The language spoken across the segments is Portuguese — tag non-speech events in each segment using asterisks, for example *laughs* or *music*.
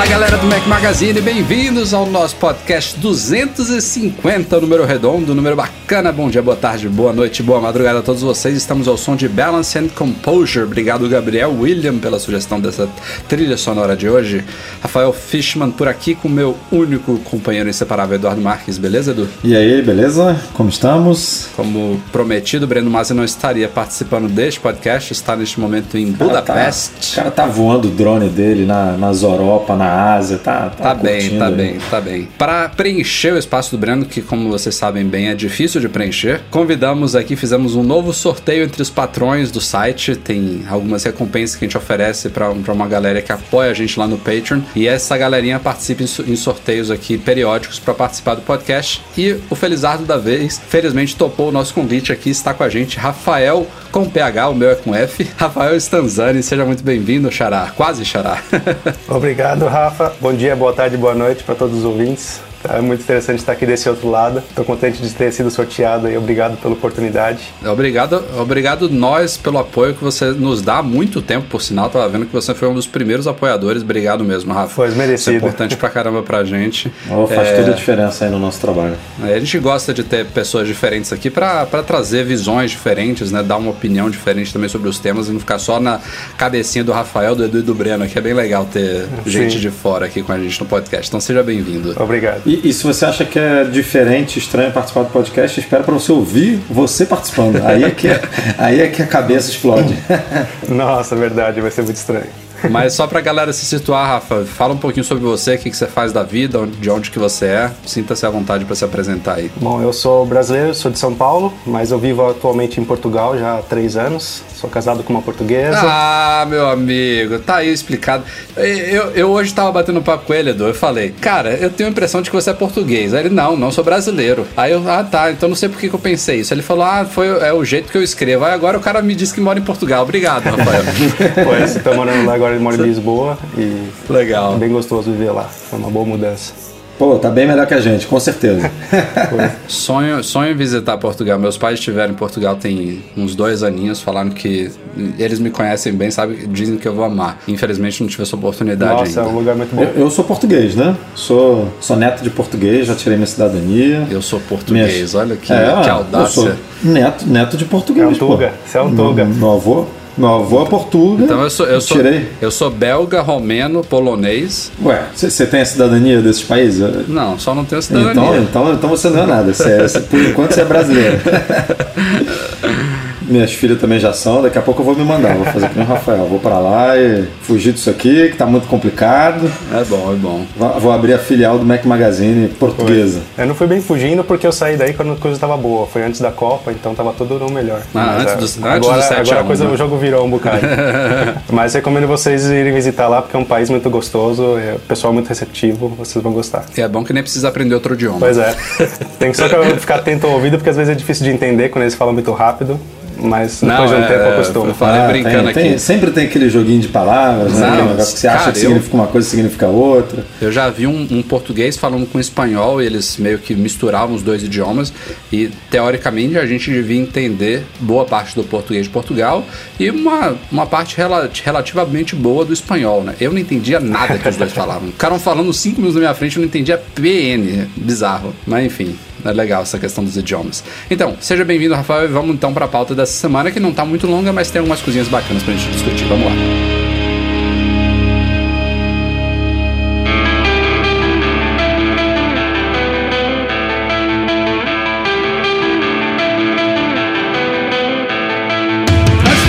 like galera do Mac Magazine, bem-vindos ao nosso podcast 250, número redondo, número bacana. Bom dia, boa tarde, boa noite, boa madrugada a todos vocês. Estamos ao som de Balance and Composure. Obrigado, Gabriel William, pela sugestão dessa trilha sonora de hoje. Rafael Fishman por aqui com meu único companheiro inseparável, Eduardo Marques. Beleza, Edu? E aí, beleza? Como estamos? Como prometido, Breno Masi não estaria participando deste podcast, está neste momento em O cara tá- Budapeste. o cara tá voando o drone dele na, nas Europa, na Ásia, tá, tá, Tá bem, tá aí. bem, tá bem. Para preencher o espaço do Breno, que como vocês sabem bem é difícil de preencher, convidamos aqui, fizemos um novo sorteio entre os patrões do site. Tem algumas recompensas que a gente oferece para uma galera que apoia a gente lá no Patreon. E essa galerinha participa em sorteios aqui periódicos para participar do podcast. E o Felizardo da vez, felizmente topou o nosso convite aqui, está com a gente Rafael com PH, o meu é com F. Rafael Stanzani, seja muito bem-vindo, Xará. Quase Xará. *laughs* Obrigado, Rafa. Bom dia, boa tarde, boa noite para todos os ouvintes. É muito interessante estar aqui desse outro lado. Estou contente de ter sido sorteado e obrigado pela oportunidade. Obrigado, obrigado nós pelo apoio que você nos dá há muito tempo, por sinal. Tava vendo que você foi um dos primeiros apoiadores. Obrigado mesmo, Rafa. Foi merecido. Isso é importante pra caramba pra gente. Oh, faz É, toda a diferença aí no nosso trabalho. A gente gosta de ter pessoas diferentes aqui pra pra trazer visões diferentes, né? Dar uma opinião diferente também sobre os temas e não ficar só na cabecinha do Rafael, do Edu e do Breno, que é bem legal ter gente de fora aqui com a gente no podcast. Então seja bem-vindo. Obrigado. E, e se você acha que é diferente, estranho participar do podcast, espera para você ouvir você participando. Aí é que, aí é que a cabeça explode. *laughs* Nossa, verdade, vai ser muito estranho. Mas só pra galera se situar, Rafa, fala um pouquinho sobre você, o que, que você faz da vida, de onde que você é. Sinta-se à vontade pra se apresentar aí. Bom, eu sou brasileiro, sou de São Paulo, mas eu vivo atualmente em Portugal já há três anos. Sou casado com uma portuguesa. Ah, meu amigo, tá aí explicado. Eu, eu hoje tava batendo papo com ele, Edu. Eu falei, cara, eu tenho a impressão de que você é português. Aí ele, não, não sou brasileiro. Aí eu, ah, tá, então não sei por que, que eu pensei isso. Ele falou, ah, foi é o jeito que eu escrevo. Aí agora o cara me disse que mora em Portugal. Obrigado, Rafael. *laughs* Pois, estou morando lá agora, eu moro em Lisboa e Legal. é bem gostoso viver lá. Foi uma boa mudança. Pô, tá bem melhor que a gente, com certeza. *laughs* Sonho, sonho em visitar Portugal. Meus pais estiveram em Portugal tem uns dois aninhos, falaram que eles me conhecem bem, sabe? Dizem que eu vou amar. Infelizmente não tive essa oportunidade Nossa, é ainda. um lugar muito bom. Eu, eu sou português, né? Sou, sou neto de português, já tirei minha cidadania. Eu sou português, Minhas- olha que, É, que eu audácia. sou neto, neto de português. É um pô. Tuga, você é um Tuga. Meu, meu avô, meu avô é portuga. Então eu sou, eu sou, Tirei. eu sou belga, romeno, polonês. Ué, você tem a cidadania desses países? Não, só não tenho cidadania. Então, então, então você não é nada. Você é- por enquanto você é brasileiro. *laughs* Minhas filhas também já são, daqui a pouco eu vou me mandar, vou fazer que nem o Rafael. Vou pra lá e fugir disso aqui, que tá muito complicado. É bom, é bom. Vou abrir a filial do Mac Magazine portuguesa. Eu não fui bem fugindo porque eu saí daí quando a coisa tava boa. Foi antes da Copa, então tava tudo no melhor. Ah, Mas, antes é, dos- antes agora, do 7 a agora a 1, coisa, né? o jogo virou um bocado. *laughs* Mas recomendo vocês irem visitar lá porque é um país muito gostoso, é, o pessoal muito receptivo, vocês vão gostar. E é bom que nem precisa aprender outro idioma. Pois é. *laughs* Tem que só ficar atento ao ouvido porque às vezes é difícil de entender quando eles falam muito rápido, mas Não, depois de um é, tempo acostuma. eu falei Ah, brincando tem- tem- aqui. sempre tem aquele joguinho de palavras, né? Não, negócio que você acha cara, que eu- significa uma coisa significa outra. Eu já vi um, um português falando com espanhol e eles meio que misturavam os dois idiomas e teoricamente a gente devia entender boa parte do português de Portugal e uma, uma parte rela- relativamente boa do espanhol, né? Eu não entendia nada que os dois falavam. *laughs* Ficaram falando cinco minutos na minha frente eu não entendia PN, bizarro. Mas enfim, é legal essa questão dos idiomas. Então, seja bem-vindo, Rafael, e vamos então para a pauta semana que não tá muito longa, mas tem algumas coisinhas bacanas pra gente discutir. Vamos lá.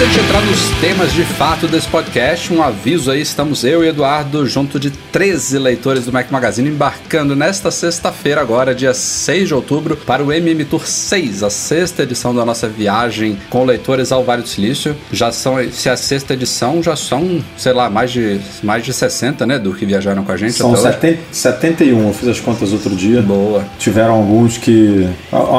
Da gente entrar nos temas de fato desse podcast, um aviso aí, estamos eu e Eduardo junto de 13 leitores do Mac Magazine embarcando nesta sexta-feira agora, dia 6 de outubro, para o MM Tour 6, a sexta edição da nossa viagem com leitores ao Vale do Silício. Já são, se é a sexta edição, já são, sei lá, mais de, mais de 60, né, do que viajaram com a gente São 70, 71, eu fiz as contas outro dia. Boa. Tiveram alguns que.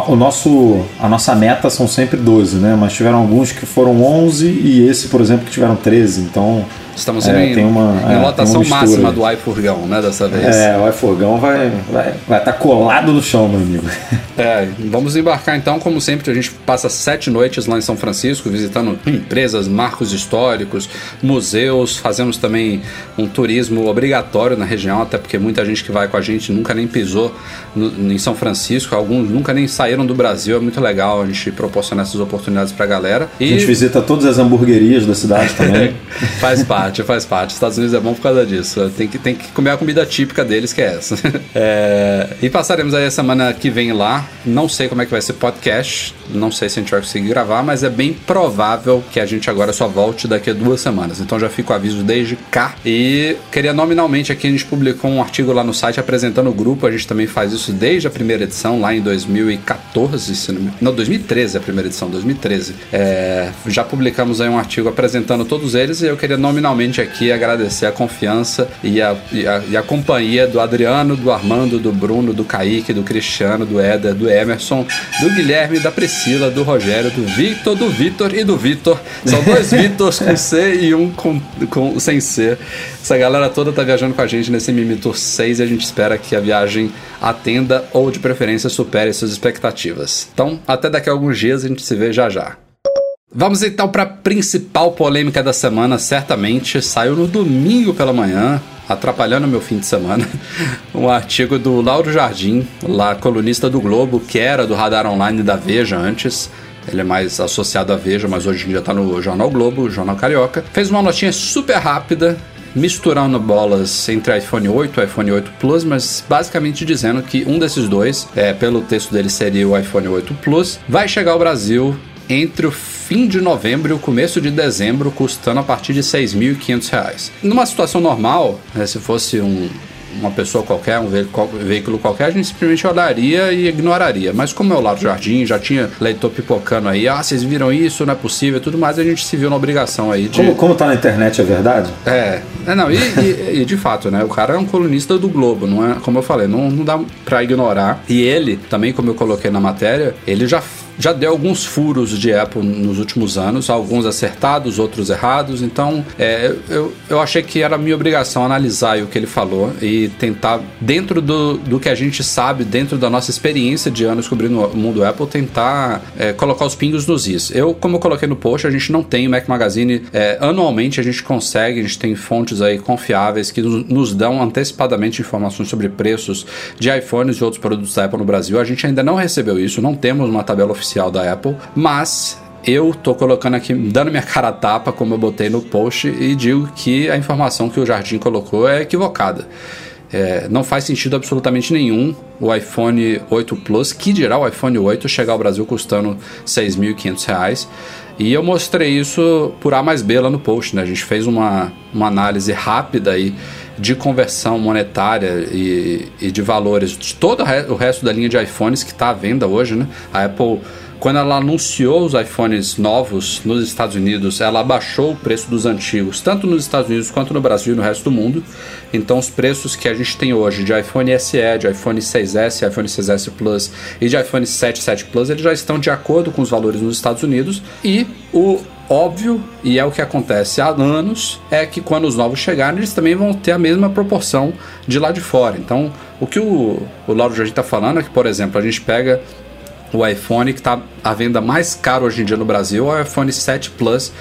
O nosso, a nossa meta são sempre 12, né? Mas tiveram alguns que foram 11 e esse, por exemplo, que tiveram 13. Então Estamos é, em, uma, em é, lotação máxima do iFurgão, né, dessa vez. É, o iFurgão vai estar vai, vai tá colado no chão, meu amigo. *laughs* É, vamos embarcar então, como sempre, a gente passa sete noites lá em São Francisco, visitando empresas, marcos históricos, museus, fazemos também um turismo obrigatório na região, até porque muita gente que vai com a gente nunca nem pisou no, em São Francisco, alguns nunca nem saíram do Brasil, é muito legal a gente proporcionar essas oportunidades pra galera. E... A gente visita todas as hamburguerias da cidade também. *laughs* Faz parte parte, faz parte. Estados Unidos é bom por causa disso. Tem que, tem que comer a comida típica deles, que é essa. *laughs* É, e passaremos aí a semana que vem lá. Não sei como é que vai ser podcast. Não sei se a gente vai conseguir gravar, mas é bem provável que a gente agora só volte daqui a duas semanas. Então já fico o aviso desde cá. E queria nominalmente aqui, a gente publicou um artigo lá no site apresentando o grupo. A gente também faz isso desde a primeira edição, lá em 2014, não, não 2013 a primeira edição, 2013. É, já publicamos aí um artigo apresentando todos eles e eu queria nominalmente aqui agradecer a confiança e a, e a, e a companhia do Adriano, do Armando, do Bruno, do Kaique, do Cristiano, do Éder, do Emerson, do Guilherme, da Priscila, do Rogério, do Victor, do Vitor e do Vitor. São dois *laughs* Vitors com C e um com, com, sem C. Essa galera toda tá viajando com a gente nesse Mimi Tour 6 e a gente espera que a viagem atenda ou de preferência supere suas expectativas. Então, até daqui a alguns dias a gente se vê já já. Vamos então para a principal polêmica da semana, certamente saiu no domingo pela manhã, atrapalhando meu fim de semana, *laughs* um artigo do Lauro Jardim, lá colunista do Globo, que era do Radar Online da Veja antes. Ele é mais associado à Veja, mas hoje em dia está no Jornal Globo, Jornal Carioca. Fez uma notinha super rápida, misturando bolas entre iPhone 8 e iPhone 8 Plus, mas basicamente dizendo que um desses dois, é, pelo texto dele seria o iPhone 8 Plus, vai chegar ao Brasil entre o fim de novembro e o começo de dezembro, custando a partir de R$ 6.500. Numa situação normal, né, se fosse um, uma pessoa qualquer, um veículo qualquer, a gente simplesmente olharia e ignoraria. Mas como é o Lado Jardim, já tinha leitor pipocando aí, ah, vocês viram isso, não é possível tudo mais, a gente se viu na obrigação aí de... Como, como tá na internet, é verdade? É, é não, e, e, e, de fato, né, o cara é um colunista do Globo, não é, como eu falei, não, não dá pra ignorar. E ele, também como eu coloquei na matéria, ele já já deu alguns furos de Apple nos últimos anos, alguns acertados, outros errados. Então, é, eu, eu achei que era minha obrigação analisar o que ele falou e tentar, dentro do, do que a gente sabe, dentro da nossa experiência de anos cobrindo o mundo Apple, tentar é, colocar os pingos nos is. Eu, como eu coloquei no post, a gente não tem o Mac Magazine. É, anualmente a gente consegue, a gente tem fontes aí confiáveis que nos dão antecipadamente informações sobre preços de iPhones e outros produtos da Apple no Brasil. A gente ainda não recebeu isso, não temos uma tabela oficial da Apple, mas eu tô colocando aqui, dando minha cara a tapa, como eu botei no post, e digo que a informação que o Jardim colocou é equivocada. É, não faz sentido absolutamente nenhum o iPhone 8 Plus, que dirá o iPhone 8, chegar ao Brasil custando R$ 6.500. E eu mostrei isso por A mais B lá no post, né? A gente fez uma, uma análise rápida aí de conversão monetária e, e de valores de todo o resto da linha de iPhones que está à venda hoje, né? A Apple quando ela anunciou os iPhones novos nos Estados Unidos, ela abaixou o preço dos antigos, tanto nos Estados Unidos quanto no Brasil e no resto do mundo. Então, os preços que a gente tem hoje de iPhone SE, de iPhone 6S, iPhone 6S Plus e de iPhone 7, 7 Plus, eles já estão de acordo com os valores nos Estados Unidos. E o óbvio, e é o que acontece há anos, é que quando os novos chegarem, eles também vão ter a mesma proporção de lá de fora. Então, o que o, o Lauro Jardim está falando é que, por exemplo, a gente pega o iPhone que está à venda mais caro hoje em dia no Brasil é o iPhone 7 Plus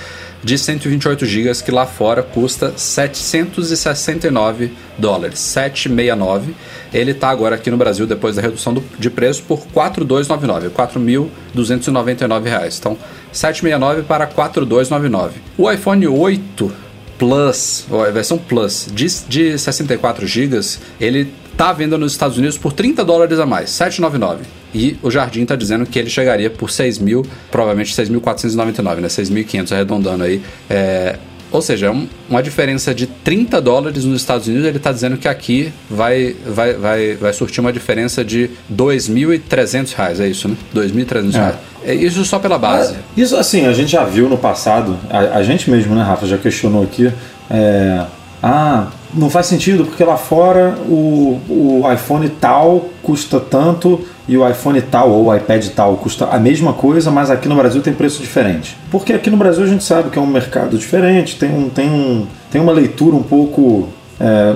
de 128 GB que lá fora custa 769 dólares, 769. Ele está agora aqui no Brasil depois da redução do, de preço por 4.299, 4.299 reais. Então 769 para 4.299. O iPhone 8 Plus, ou a versão Plus de, de 64 GB, ele está venda nos Estados Unidos por 30 dólares a mais, 799. E o Jardim está dizendo que ele chegaria por 6 mil, provavelmente 6.499, né? 6.500 arredondando aí. É, ou seja, é uma diferença de 30 dólares nos Estados Unidos, ele está dizendo que aqui vai, vai, vai, vai surtir uma diferença de 2.300 reais, é isso, né? 2.300 é. reais. É isso só pela base. Isso, assim, a gente já viu no passado, a, a gente mesmo, né, Rafa, já questionou aqui, é, ah, não faz sentido porque lá fora o, o iPhone tal custa tanto e o iPhone tal ou o iPad tal custa a mesma coisa, mas aqui no Brasil tem preço diferente. Porque aqui no Brasil a gente sabe que é um mercado diferente, tem, um, tem, um, tem uma leitura um pouco é,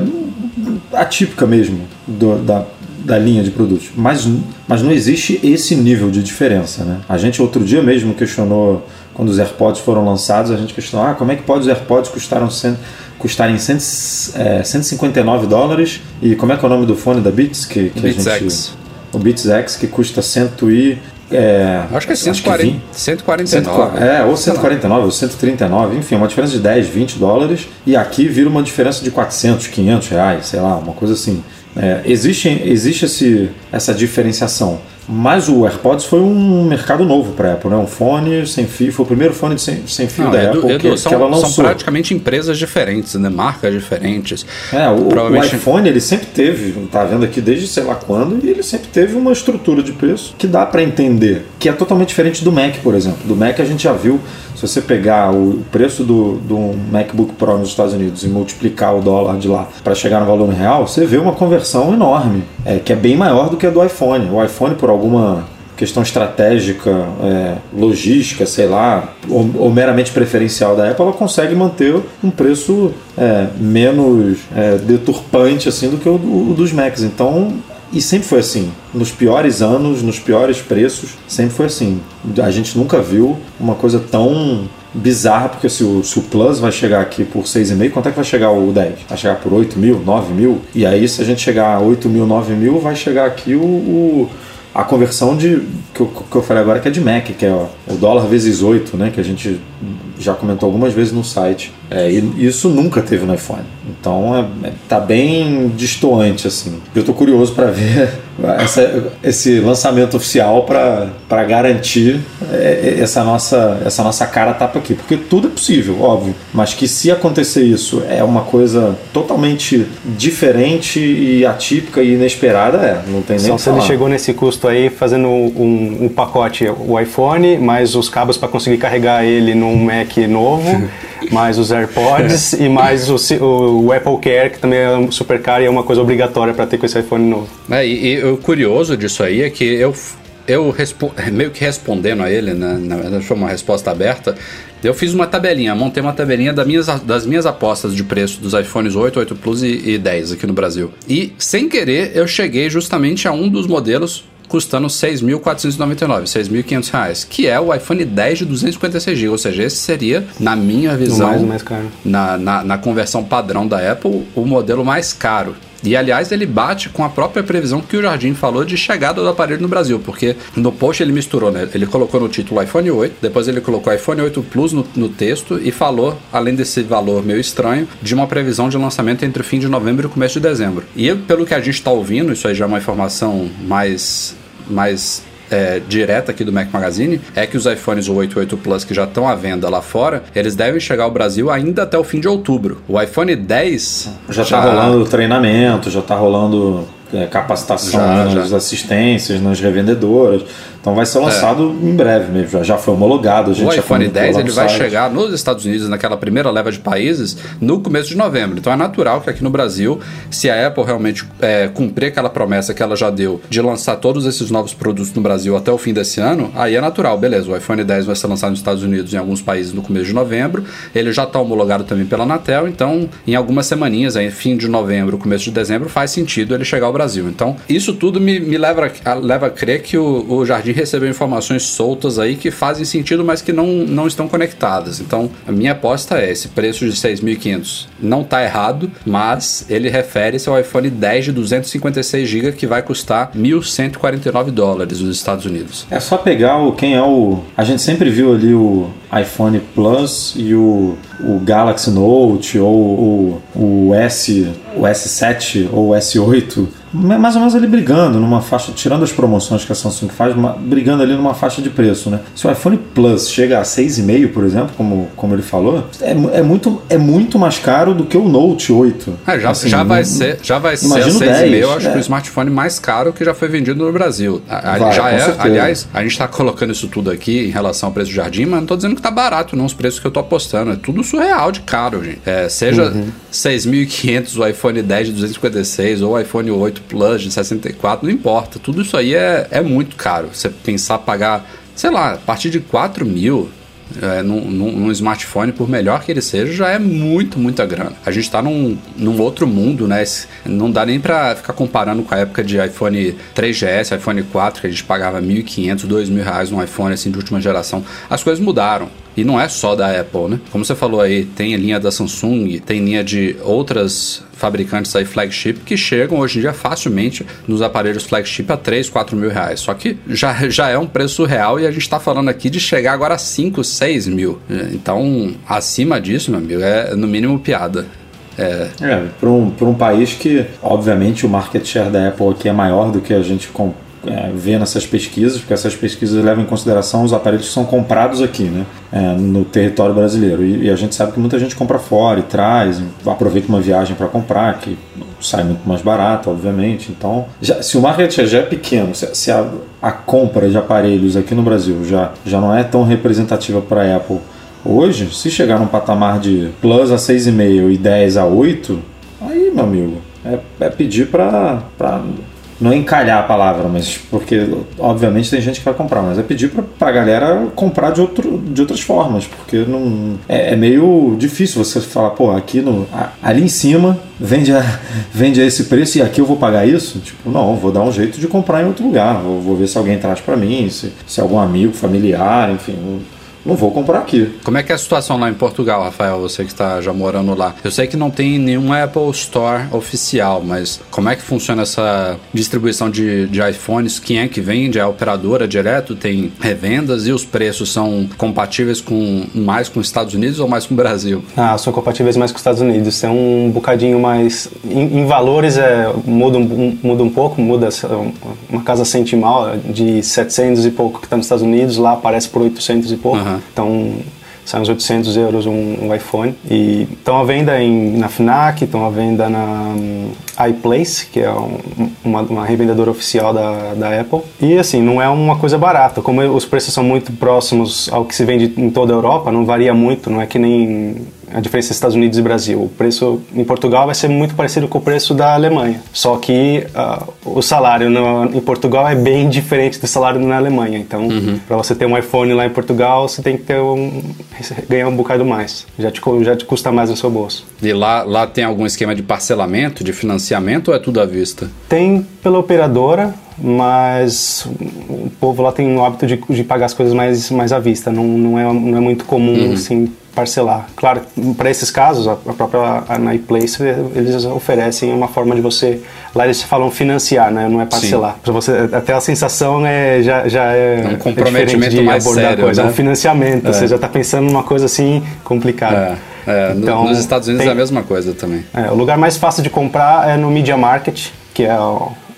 atípica mesmo do, da, da linha de produtos. Mas, mas não existe esse nível de diferença. Né? A gente outro dia mesmo questionou, quando os AirPods foram lançados, a gente questionou ah, como é que pode os AirPods custaram 100 custarem 100, é, 159 dólares. E como é que é o nome do fone da Beats? Que, que Beats a gente, X. O Beats X, que custa 100 e... É, acho que é 140, acho que 149. É, ou 149 ou 139, enfim, uma diferença de 10, 20 dólares. E aqui vira uma diferença de 400, 500 reais, sei lá, uma coisa assim. É, existe existe esse, essa diferenciação. Mas o AirPods foi um mercado novo para a Apple, né? Um fone sem fio, foi o primeiro fone sem, sem fio Não, da Edu, Apple Edu, que, são, que ela lançou. São praticamente empresas diferentes, né? Marcas diferentes. É, o, Provavelmente... o iPhone ele sempre teve, tá vendo aqui desde sei lá quando, e ele sempre teve uma estrutura de preço que dá para entender, que é totalmente diferente do Mac, por exemplo. Do Mac a gente já viu, se você pegar o preço do, do MacBook Pro nos Estados Unidos e multiplicar o dólar de lá para chegar no valor real, você vê uma conversão enorme, é, que é bem maior do que a do iPhone. O iPhone, por alguma questão estratégica, é, logística, sei lá, ou, ou, meramente preferencial da Apple, ela consegue manter um preço é, menos é, deturpante assim do que o, o, dos Macs. Então, e sempre foi assim. Nos piores anos, nos piores preços, sempre foi assim. A gente nunca viu uma coisa tão bizarra, porque se o, se o Plus vai chegar aqui por 6,5, quanto é que vai chegar o 10? Vai chegar por 8 mil, 9 mil? E aí, se a gente chegar a 8 mil, 9 mil, vai chegar aqui o, o a conversão de que eu, que eu falei agora que é de Mac, que é ó, o dólar vezes 8, né? Que a gente já comentou algumas vezes no site. É, e isso nunca teve no iPhone. Então é, é, tá bem distoante assim. Eu tô curioso para ver *laughs* essa, esse lançamento oficial para garantir é, é, essa nossa essa nossa cara tapa aqui, porque tudo é possível, óbvio. Mas que se acontecer isso é uma coisa totalmente diferente e atípica e inesperada, é. Não tem nem. Só se ele chegou nesse custo aí fazendo um, um pacote o iPhone mais os cabos para conseguir carregar ele num Mac novo. *laughs* mais os AirPods e mais o, o, o, Apple Care, que também é super caro e é uma coisa obrigatória para ter com esse iPhone novo. É, e, e o curioso disso aí é que eu, eu meio que respondendo a ele, né, na verdade foi uma resposta aberta, eu fiz uma tabelinha, montei uma tabelinha das minhas, das minhas apostas de preço dos iPhones 8, 8 Plus e, e 10 aqui no Brasil. E, sem querer, eu cheguei justamente a um dos modelos custando 6.499, 6.500 reais, que é o iPhone 10 de 256 GB, ou seja, esse seria, na minha visão, mais, mais. Na, na, na conversão padrão da Apple, o modelo mais caro. E aliás, ele bate com a própria previsão que o Jardim falou de chegada do aparelho no Brasil, porque no post ele misturou, né? Ele colocou no título iPhone 8, depois ele colocou iPhone 8 Plus no, no texto e falou, além desse valor meio estranho, de uma previsão de lançamento entre o fim de novembro e o começo de dezembro. E pelo que a gente está ouvindo, isso aí já é uma informação mais mais é, direta aqui do Mac Magazine é que os iPhones 8 e 8 Plus que já estão à venda lá fora, eles devem chegar ao Brasil ainda até o fim de outubro. O iPhone 10 já está rolando treinamento, já está rolando capacitação já, nas já. assistências, nas revendedoras. Então vai ser lançado é. em breve mesmo, já, já foi homologado. o iPhone 10 ele vai chegar nos Estados Unidos, naquela primeira leva de países, no começo de novembro. Então é natural que aqui no Brasil, se a Apple realmente é, cumprir aquela promessa que ela já deu de lançar todos esses novos produtos no Brasil até o fim desse ano, aí é natural, beleza. O iPhone 10 vai ser lançado nos Estados Unidos em alguns países no começo de novembro. Ele já está homologado também pela Anatel, então em algumas semaninhas, aí, fim de novembro, começo de dezembro, faz sentido ele chegar ao Brasil. Então isso tudo me, me leva, a, leva a crer que o, o Jardim recebeu informações soltas aí que fazem sentido, mas que não, não estão conectadas. Então, a minha aposta é: esse preço de 6.500 não está errado, mas ele refere-se ao iPhone 10 de 256 GB que vai custar 1.149 dólares nos Estados Unidos. É só pegar o quem é o. A gente sempre viu ali o iPhone Plus e o, o Galaxy Note ou o, o S o S7 ou o S8 mais ou menos ali brigando numa faixa, tirando as promoções que a Samsung faz, uma, brigando ali numa faixa de preço, né? Se o iPhone Plus chega a 6,5, por exemplo, como, como ele falou, é, é, muito, é muito mais caro do que o Note 8. É, já, assim, já, vai não, ser, já vai ser 6,5, eu acho é. que o smartphone mais caro que já foi vendido no Brasil. Vai, já é, certeza. aliás, a gente está colocando isso tudo aqui em relação ao preço do jardim, mas não estou dizendo que tá barato, não, os preços que eu tô apostando. É tudo surreal de caro, gente. É, seja uhum. 6.500 o iPhone 10 de 256 ou iPhone 8 Plus de 64, não importa. Tudo isso aí é, é muito caro. Você pensar pagar, sei lá, a partir de 4 mil é, num, num, num, smartphone, por melhor que ele seja, já é muito, muita grana. A gente está num, num outro mundo, né? Não dá nem para ficar comparando com a época de iPhone 3GS, iPhone 4, que a gente pagava 1.500, 2.000 reais num iPhone assim de última geração. As coisas mudaram. E não é só da Apple, né? Como você falou aí, tem linha da Samsung, tem linha de outras fabricantes aí flagship que chegam hoje em dia facilmente nos aparelhos flagship a 3, 4 mil reais. Só que já, já é um preço real e a gente está falando aqui de chegar agora a 5, 6 mil. Então, acima disso, meu amigo, é no mínimo piada. É, é para um, um país que, obviamente, o market share da Apple aqui é maior do que a gente é, vê nessas pesquisas, porque essas pesquisas levam em consideração os aparelhos que são comprados aqui, né, é, no território brasileiro. E, e, a gente sabe que muita gente compra fora e traz, aproveita uma viagem para comprar, que sai muito mais barato, obviamente. Então, já, se o market já é pequeno, se, se a, a, compra de aparelhos aqui no Brasil já, já não é tão representativa para a Apple hoje, se chegar num patamar de Plus a 6,5 e 10 a 8, aí, meu amigo, é, é pedir para não encalhar a palavra, mas porque obviamente tem gente que vai comprar, mas é pedir para a galera comprar de, outro, de outras formas, porque não é, é, meio difícil você falar, pô, aqui no ali em cima vende a, *laughs* vende a esse preço e aqui eu vou pagar isso? Tipo, não, vou dar um jeito de comprar em outro lugar, vou, vou ver se alguém traz para mim, se, se algum amigo, familiar, enfim, não vou comprar aqui. Como é que é a situação lá em Portugal, Rafael? Você que está já morando lá. Eu sei que não tem nenhum Apple Store oficial, mas como é que funciona essa distribuição de, de iPhones? Quem é que vende? É a operadora direto? Tem revendas? E os preços são compatíveis com mais com os Estados Unidos ou mais com o Brasil? Ah, são compatíveis mais com os Estados Unidos. É um bocadinho mais... Em, em valores é, muda, um, muda um pouco, muda uma casa centimal de 700 e pouco que está nos Estados Unidos, lá aparece por 800 e pouco. Uhum. Então, sai uns 800 euros um, um iPhone. E estão à venda em, na FNAC, estão à venda na um, iPlace, que é um, uma, uma, revendedora oficial da, da Apple. E assim, não é uma coisa barata. Como os preços são muito próximos ao que se vende em toda a Europa, não varia muito, não é que nem a diferença entre Estados Unidos e Brasil. O preço em Portugal vai ser muito parecido com o preço da Alemanha. Só que uh, o salário no, em Portugal é bem diferente do salário na Alemanha. Então, uhum. para você ter um iPhone lá em Portugal, você tem que ter um, ganhar um bocado mais. Já te, já te custa mais no seu bolso. E lá, lá tem algum esquema de parcelamento, de financiamento ou é tudo à vista? Tem pela operadora, mas o povo lá tem o hábito de, de pagar as coisas mais, mais à vista. Não, não, é, não é muito comum, uhum. assim, parcelar. Claro, para esses casos, a própria Place eles oferecem uma forma de você. Lá eles falam financiar, né? Não é parcelar. Para você até a sensação é já, já é, é um comprometimento é mais sério, coisa. Né? É um financiamento. É. Você já está pensando numa coisa assim complicada. É. é então, nos Estados Unidos tem, é a mesma coisa também. É, o lugar mais fácil de comprar é no Media Market, que é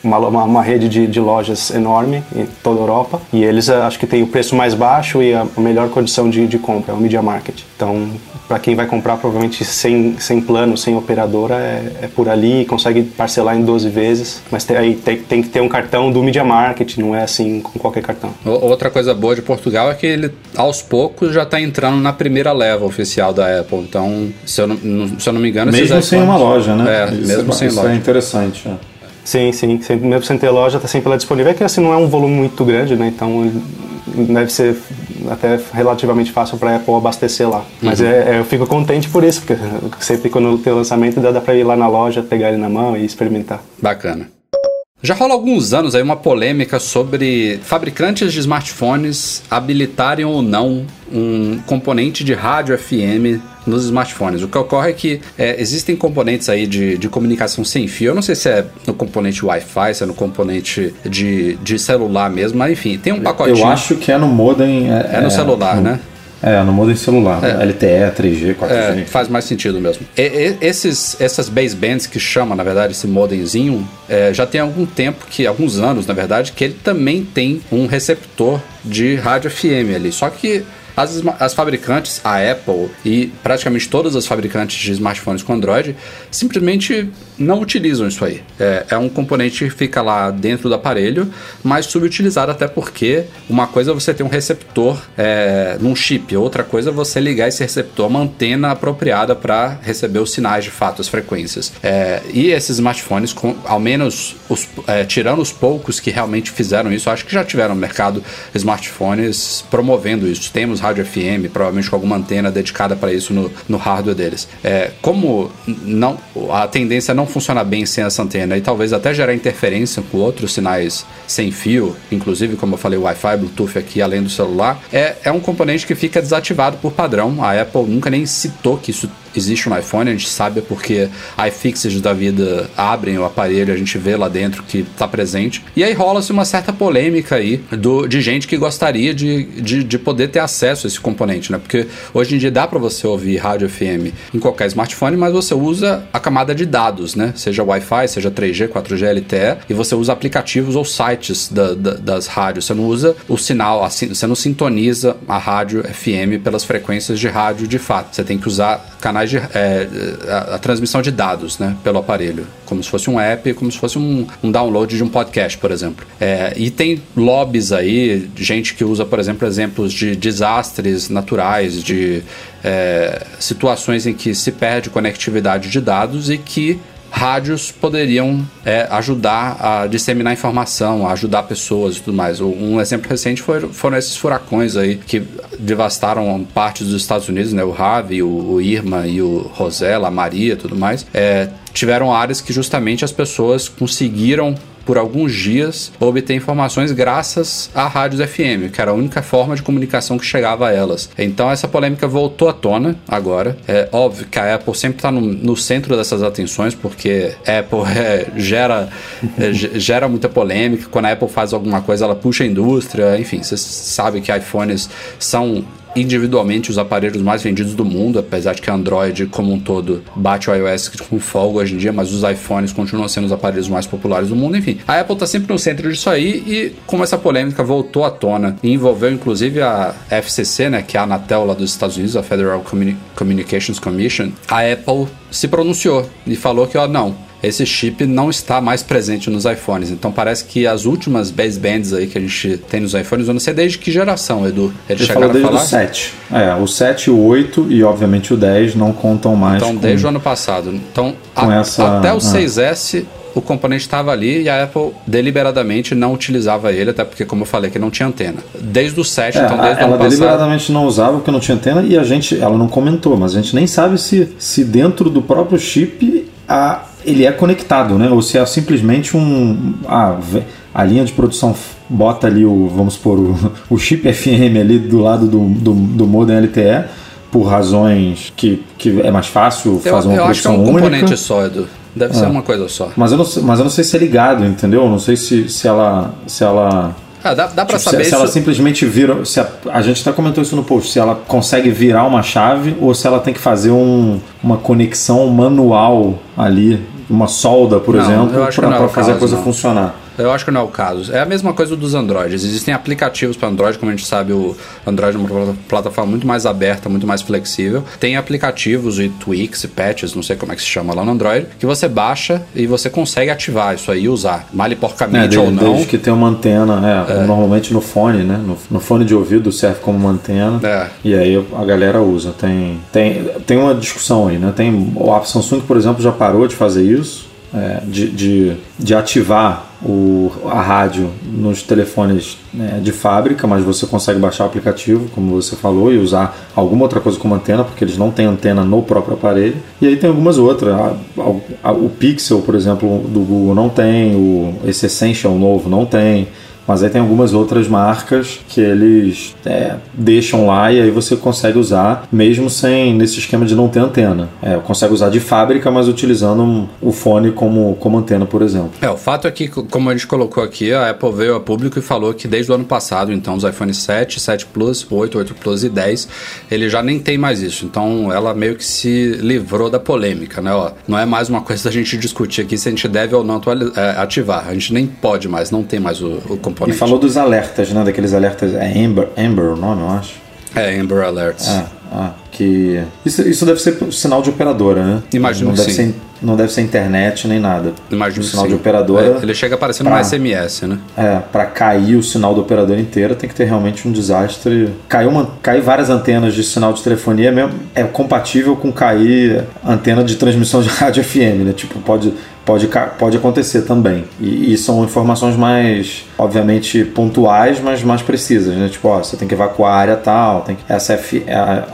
uma, uma, uma rede de, de, lojas enorme em toda a Europa e eles eh, acho que tem o preço mais baixo e a melhor condição de, de compra, é o Media Market. Então, para quem vai comprar, provavelmente sem, sem plano, sem operadora, é, é por ali, consegue parcelar em 12 vezes, mas tem, aí tem, tem, que ter um cartão do Media Market, não é assim com qualquer cartão. Outra coisa boa de Portugal é que ele, aos poucos, já está entrando na primeira leva oficial da Apple. Então, se eu não, se eu não me engano... Mesmo sem uma loja, né? É, isso, mesmo sem isso loja. é interessante, é. Sim, sim. Mesmo sem ter loja, está sempre lá disponível. É que assim, não é um volume muito grande, né? Então deve ser até relativamente fácil para a Apple abastecer lá. Mas uhum. é, é, eu fico contente por isso, porque sempre quando tem lançamento dá, dá para ir lá na loja, pegar ele na mão e experimentar. Bacana. Já rola alguns anos aí uma polêmica sobre fabricantes de smartphones habilitarem ou não um componente de rádio FM nos smartphones. O que ocorre é que é, existem componentes aí de, de comunicação sem fio. Eu não sei se é no componente Wi-Fi, se é no componente de, de celular mesmo, mas enfim, tem um pacotinho. Eu acho que é no modem. É, é no celular, no, né? É, no modem celular. É. LTE, 3G, 4G. É, faz mais sentido mesmo. E, e, esses, essas basebands que chama, na verdade, esse modemzinho, é, já tem algum tempo, que alguns anos, na verdade, que ele também tem um receptor de rádio FM ali. Só que as, as fabricantes, a Apple e praticamente todas as fabricantes de smartphones com Android, simplesmente não utilizam isso aí. É, é, um componente que fica lá dentro do aparelho, mas subutilizado até porque uma coisa é você ter um receptor é, num chip, outra coisa é você ligar esse receptor a uma antena apropriada para receber os sinais de fato, as frequências. É, e esses smartphones, com, ao menos os, é, tirando os poucos que realmente fizeram isso, acho que já tiveram no mercado smartphones promovendo isso. Temos rádio FM, provavelmente com alguma antena dedicada para isso no, no hardware deles. É, como não, a tendência não funciona bem sem essa antena e talvez até gerar interferência com outros sinais sem fio, inclusive, como eu falei, Wi-Fi, Bluetooth aqui, além do celular, é, é um componente que fica desativado por padrão. A Apple nunca nem citou que isso existe no iPhone, a gente sabe porque iFixes da vida abrem o aparelho, a gente vê lá dentro que está presente. E aí rola-se uma certa polêmica aí do, de gente que gostaria de, de, de, poder ter acesso a esse componente, né? Porque hoje em dia dá para você ouvir rádio FM em qualquer smartphone, mas você usa a camada de dados, né? Seja Wi-Fi, seja 3G, 4G, LTE, e você usa aplicativos ou sites da, da, das rádios. Você não usa o sinal, assim, você não sintoniza a rádio FM pelas frequências de rádio de fato. Você tem que usar canais de, é, a, a, transmissão de dados né, pelo aparelho, como se fosse um app, como se fosse um, um download de um podcast, por exemplo. É, e tem lobbies aí, gente que usa, por exemplo, exemplos de desastres naturais, de é, situações em que se perde conectividade de dados e que rádios poderiam é, ajudar a disseminar informação, a ajudar pessoas e tudo mais. Um exemplo recente foi, foram esses furacões aí que devastaram partes dos Estados Unidos, né? O Harvey, o, o Irma e o Rosella, a Maria tudo mais. É, tiveram áreas que justamente as pessoas conseguiram por alguns dias obter informações graças a rádios FM, que era a única forma de comunicação que chegava a elas. Então essa polêmica voltou à tona agora. É óbvio que a Apple sempre está no, no, centro dessas atenções, porque Apple *laughs* é, gera, é, gera muita polêmica. Quando a Apple faz alguma coisa, ela puxa a indústria. Enfim, vocês sabem que iPhones são individualmente os aparelhos mais vendidos do mundo, apesar de que Android como um todo bate o iOS com folga hoje em dia, mas os iPhones continuam sendo os aparelhos mais populares do mundo. Enfim, a Apple está sempre no centro disso aí e como essa polêmica voltou à tona e envolveu inclusive a FCC, né, que é a Anatel lá dos Estados Unidos, a Federal Communi Communications Commission, a Apple se pronunciou e falou que, ó, não, esse chip não está mais presente nos iPhones. Então parece que as últimas basebands aí que a gente tem nos iPhones, eu não sei desde que geração, Edu. Eles Ele chegaram desde a falar? o 7. É, o 7, o 8 e obviamente o 10 não contam mais. Então, com... desde o ano passado. Então, a, essa... até o ah. 6S o componente estava ali e a Apple deliberadamente não utilizava ele, até porque, como eu falei, que não tinha antena. Desde o 7, é, então desde ela o ano deliberadamente passado... não usava porque não tinha antena e a gente, ela não comentou, mas a gente nem sabe se, se dentro do próprio chip a ele é conectado, né? Ou se é simplesmente um. Ah, a linha de produção bota ali o, vamos supor, o, *laughs* o chip FM ali do lado do, do, do modem LTE por razões que, que é mais fácil eu, fazer uma eu produção acho que é um única. componente só, Edu. Deve é. ser uma coisa só. Mas eu, não, mas eu não sei se é ligado, entendeu? Eu não sei se, se ela. Se ela ah, dá, dá pra tipo, saber se, se ela simplesmente vira. Se a, a, gente até comentou isso no post, se ela consegue virar uma chave ou se ela tem que fazer um, uma conexão manual ali uma solda, por não, exemplo, para é fazer a coisa não. funcionar. Eu acho que não é o caso. É a mesma coisa dos Androids. Existem aplicativos para Android, como a gente sabe, o Android é uma plataforma muito mais aberta, muito mais flexível. Tem aplicativos e tweaks e patches, não sei como é que se chama lá no Android, que você baixa e você consegue ativar isso aí e usar. Male porcamente é, ou não. Desde que tem uma antena, é, é. normalmente no fone, né? No, no, fone de ouvido serve como uma antena. É. E aí a galera usa. Tem, tem, tem uma discussão aí, né? Tem, a Samsung, por exemplo, já parou de fazer isso. É, de, de, de, ativar o, a rádio nos telefones né, de fábrica, mas você consegue baixar o aplicativo, como você falou, e usar alguma outra coisa como antena, porque eles não têm antena no próprio aparelho. E aí tem algumas outras. A, a, a, o Pixel, por exemplo, do Google não tem, o, esse Essential novo não tem. Mas aí tem algumas outras marcas que eles é, deixam lá e aí você consegue usar, mesmo sem nesse esquema de não ter antena. É, consegue usar de fábrica, mas utilizando o fone como, como antena, por exemplo. É, o fato é que, como a gente colocou aqui, a Apple veio a público e falou que desde o ano passado, então, os iPhone 7, 7 Plus, 8, 8 Plus e 10, ele já nem tem mais isso. Então, ela meio que se livrou da polêmica, né? Ó, não é mais uma *laughs* coisa da gente discutir aqui se a gente deve ou não é, ativar. A gente nem pode mais, não tem mais o, o componente. E falou dos alertas, né? Daqueles alertas. É Amber, Amber o nome, eu acho. É, Amber Alerts. É, ah, que. Isso, isso deve ser sinal de operadora, né? Imagino não que deve sim. Ser, não deve ser internet nem nada. Imagino o que sinal sim. de operadora. É, ele chega aparecendo pra- no SMS, né? É, para cair o sinal do operador inteiro tem que ter realmente um desastre. Cair, uma, cair várias antenas de sinal de telefonia mesmo, é compatível com cair antena de transmissão de *laughs* rádio FM, né? Tipo, pode, pode, pode acontecer também. E, e são informações mais, obviamente, pontuais, mas mais precisas, né? Tipo, ó, você tem que evacuar a área tal, tem que, essa F,